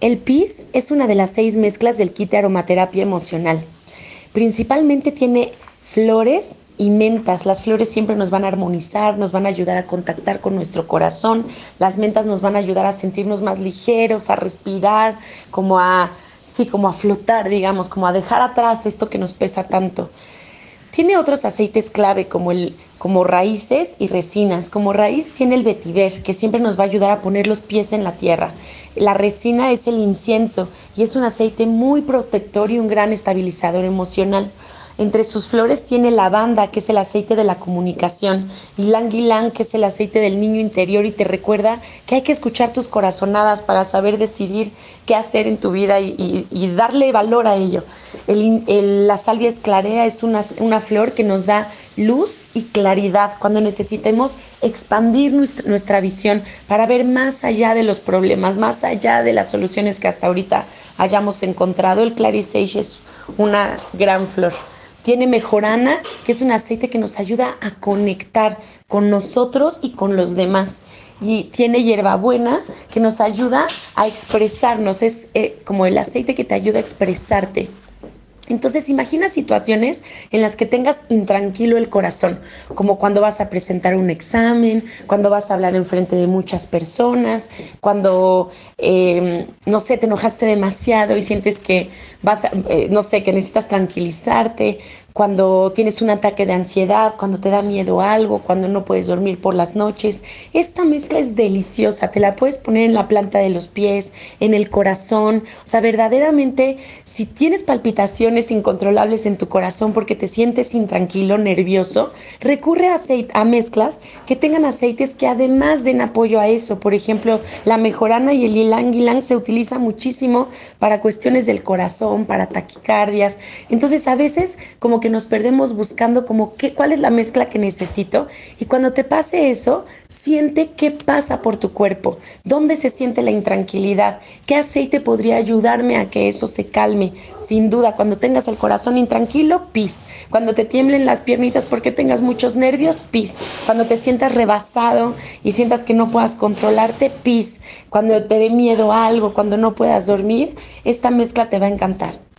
El PIS es una de las seis mezclas del kit de aromaterapia emocional. Principalmente tiene flores y mentas. Las flores siempre nos van a armonizar, nos van a ayudar a contactar con nuestro corazón. Las mentas nos van a ayudar a sentirnos más ligeros, a respirar, como a, sí, como a flotar, digamos, como a dejar atrás esto que nos pesa tanto. Tiene otros aceites clave como, el, como raíces y resinas. Como raíz tiene el vetiver, que siempre nos va a ayudar a poner los pies en la tierra. La resina es el incienso y es un aceite muy protector y un gran estabilizador emocional. Entre sus flores tiene lavanda, que es el aceite de la comunicación, y lang que es el aceite del niño interior y te recuerda que hay que escuchar tus corazonadas para saber decidir qué hacer en tu vida y, darle valor a ello. La salvia esclarea es una, flor que nos da luz y claridad cuando necesitemos expandir nuestra, visión para ver más allá de los problemas, más allá de las soluciones que hasta ahorita hayamos encontrado. El clarisage es una gran flor. Tiene mejorana, que es un aceite que nos ayuda a conectar con nosotros y con los demás. Y tiene hierbabuena, que nos ayuda a expresarnos. Es eh, como el aceite que te ayuda a expresarte. Entonces imagina situaciones en las que tengas intranquilo el corazón, como cuando vas a presentar un examen, cuando vas a hablar en frente de muchas personas, cuando, em, no sé, te enojaste demasiado y sientes que vas, a, eh, no sé, que necesitas tranquilizarte, cuando tienes un ataque de ansiedad, cuando te da miedo algo, cuando no puedes dormir por las noches. Esta mezcla es deliciosa, te la puedes poner en la planta de los pies, en el corazón, o sea, verdaderamente si tienes palpitaciones incontrolables en tu corazón porque te sientes intranquilo, nervioso, recurre a, a mezclas que tengan aceites que además den apoyo a eso. Por ejemplo, la mejorana y el ylang ylang se utiliza muchísimo para cuestiones del corazón, para taquicardias. Entonces, a veces como que nos perdemos buscando como qué, cuál es la mezcla que necesito y cuando te pase eso, siente qué pasa por tu cuerpo, dónde se siente la intranquilidad, qué aceite podría ayudarme a que eso se calme. Sin duda, cuando tengas el corazón intranquilo, pis. Cuando te tiemblen las piernitas porque tengas muchos nervios, pis. Cuando te sientas rebasado y sientas que no puedas controlarte, pis. Cuando te dé miedo a algo, cuando no puedas dormir, esta mezcla te va a encantar.